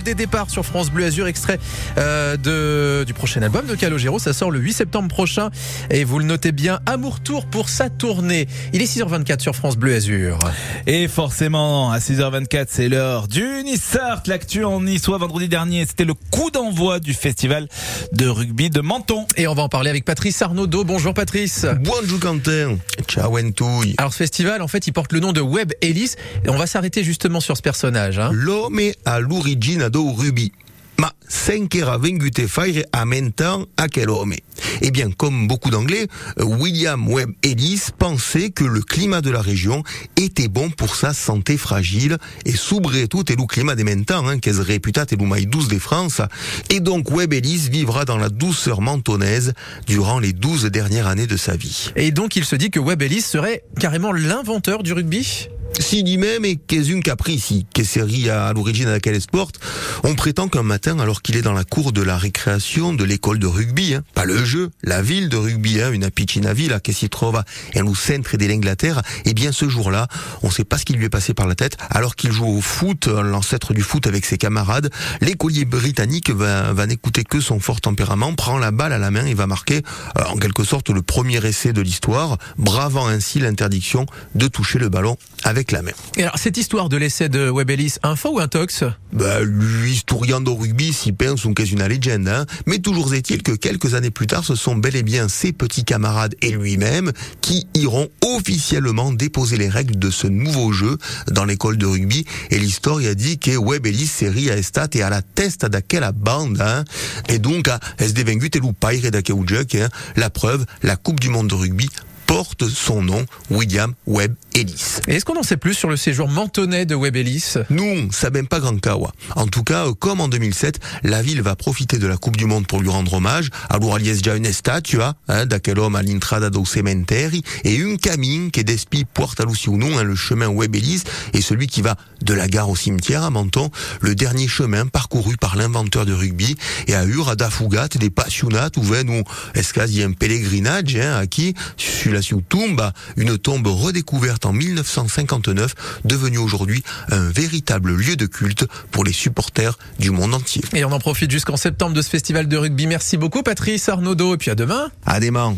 Des départs sur France Bleu Azur, extrait euh, de, du prochain album de Calogero. Ça sort le 8 septembre prochain. Et vous le notez bien, Amour Tour pour sa tournée. Il est 6h24 sur France Bleu Azur. Et forcément, à 6h24, c'est l'heure du Nissart. L'actu en Niçois vendredi dernier, c'était le coup d'envoi du festival de rugby de Menton. Et on va en parler avec Patrice Arnaudot. Bonjour Patrice. Bonjour Quentin. Ciao Entouille. Alors ce festival, en fait, il porte le nom de Web Ellis. Et on va s'arrêter justement sur ce personnage. Hein. L'homme à l'origine do rugby. Ma a quel homme? Eh bien, comme beaucoup d'anglais, William Webb Ellis pensait que le climat de la région était bon pour sa santé fragile et tout et le climat des mentans, hein, qu'est réputat et le douce de France. Et donc Webb Ellis vivra dans la douceur mentonnaise durant les douze dernières années de sa vie. Et donc il se dit que Webb Ellis serait carrément l'inventeur du rugby? Si dit même et qu'est une caprici, qu'est série à l'origine à laquelle sport, on prétend qu'un matin, alors qu'il est dans la cour de la récréation de l'école de rugby, hein, pas le jeu, la ville de rugby, hein, une piscina villa s'y trouve au centre de l'Angleterre, et eh bien ce jour-là, on ne sait pas ce qui lui est passé par la tête, alors qu'il joue au foot, l'ancêtre du foot avec ses camarades, l'écolier britannique va, va n'écouter que son fort tempérament, prend la balle à la main et va marquer euh, en quelque sorte le premier essai de l'histoire, bravant ainsi l'interdiction de toucher le ballon avec Et alors, cette histoire de l'essai de Webelis, un faux ou un tox? Bah, Lui, historien de rugby, s'y pense qu'est une légende. Hein. Mais toujours est-il que quelques années plus tard, ce sont bel et bien ses petits camarades et lui-même qui iront officiellement déposer les règles de ce nouveau jeu dans l'école de rugby. Et l'histoire a dit que Webelis série à estat et à la testa d'aquella bande. Hein. Et donc, à SD et hein. la preuve, la Coupe du Monde de rugby porte son nom, William Webb Ellis. Est-ce qu'on en sait plus sur le séjour mentonais de Webb Ellis? Non, ça même pas grand kawa. En tout cas, comme en 2007, la ville va profiter de la Coupe du Monde pour lui rendre hommage. Alors, il y a une statue, hein, d'aquel homme à l'intrada do cementeri, et une camine qui despi porte à nom, hein, le chemin Webb Ellis, et celui qui va de la gare au cimetière à Menton, le dernier chemin parcouru par l'inventeur de rugby, et à Ur, à Dafugat, des passionnats, ou qu'il y a un pèlerinage, hein, à qui, sur la Une tombe redécouverte en 1959, devenue aujourd'hui un véritable lieu de culte pour les supporters du monde entier. Et on en profite jusqu'en septembre de ce festival de rugby. Merci beaucoup Patrice Arnaudot et puis à demain. À demain.